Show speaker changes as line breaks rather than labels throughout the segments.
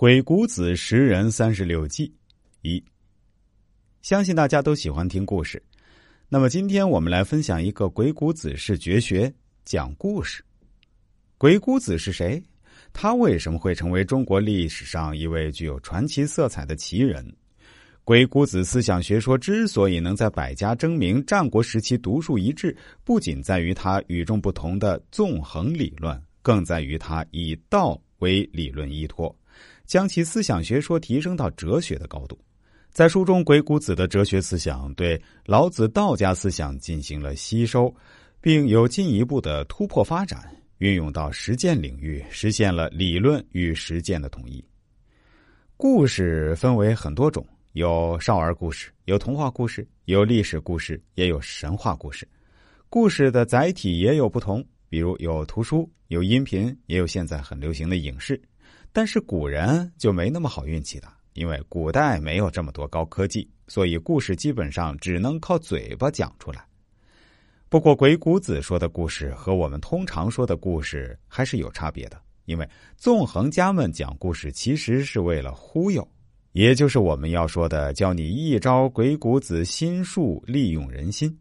鬼谷子识人三十六计一，相信大家都喜欢听故事。那么今天我们来分享一个鬼谷子式绝学——讲故事。鬼谷子是谁？他为什么会成为中国历史上一位具有传奇色彩的奇人？鬼谷子思想学说之所以能在百家争鸣、战国时期独树一帜，不仅在于他与众不同的纵横理论，更在于他以道为理论依托。将其思想学说提升到哲学的高度，在书中，鬼谷子的哲学思想对老子道家思想进行了吸收，并有进一步的突破发展，运用到实践领域，实现了理论与实践的统一。故事分为很多种，有少儿故事，有童话故事，有历史故事，也有神话故事。故事的载体也有不同，比如有图书，有音频，也有现在很流行的影视。但是古人就没那么好运气的，因为古代没有这么多高科技，所以故事基本上只能靠嘴巴讲出来。不过鬼谷子说的故事和我们通常说的故事还是有差别的，因为纵横家们讲故事其实是为了忽悠，也就是我们要说的教你一招鬼谷子心术，利用人心。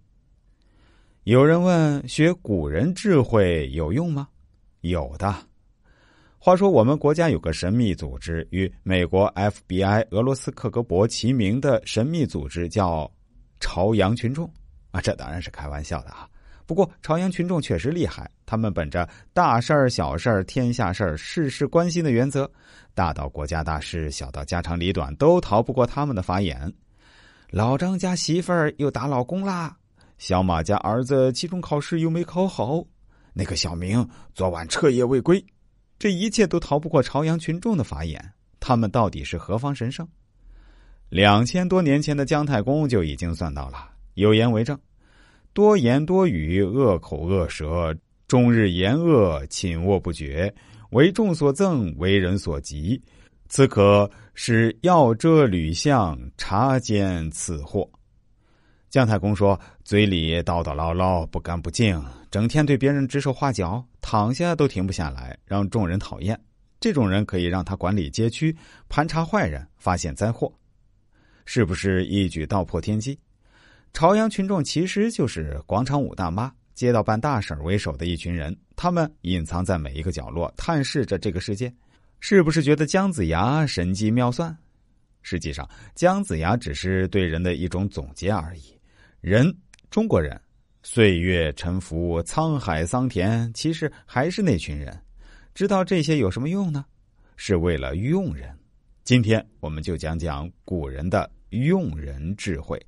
有人问：学古人智慧有用吗？有的。话说，我们国家有个神秘组织，与美国 FBI、俄罗斯克格勃齐名的神秘组织，叫朝阳群众啊。这当然是开玩笑的啊。不过，朝阳群众确实厉害，他们本着大事儿、小事儿、天下事儿、事事关心的原则，大到国家大事，小到家长里短，都逃不过他们的法眼。老张家媳妇儿又打老公啦，小马家儿子期中考试又没考好，那个小明昨晚彻夜未归。这一切都逃不过朝阳群众的法眼，他们到底是何方神圣？两千多年前的姜太公就已经算到了，有言为证：多言多语，恶口恶舌，终日言恶，寝卧不绝，为众所憎，为人所嫉，此可使要遮吕相察奸此祸。姜太公说：“嘴里叨叨唠唠，不干不净，整天对别人指手画脚，躺下都停不下来，让众人讨厌。这种人可以让他管理街区，盘查坏人，发现灾祸，是不是一举道破天机？朝阳群众其实就是广场舞大妈、街道办大婶为首的一群人，他们隐藏在每一个角落，探视着这个世界。是不是觉得姜子牙神机妙算？实际上，姜子牙只是对人的一种总结而已。”人，中国人，岁月沉浮，沧海桑田，其实还是那群人。知道这些有什么用呢？是为了用人。今天我们就讲讲古人的用人智慧。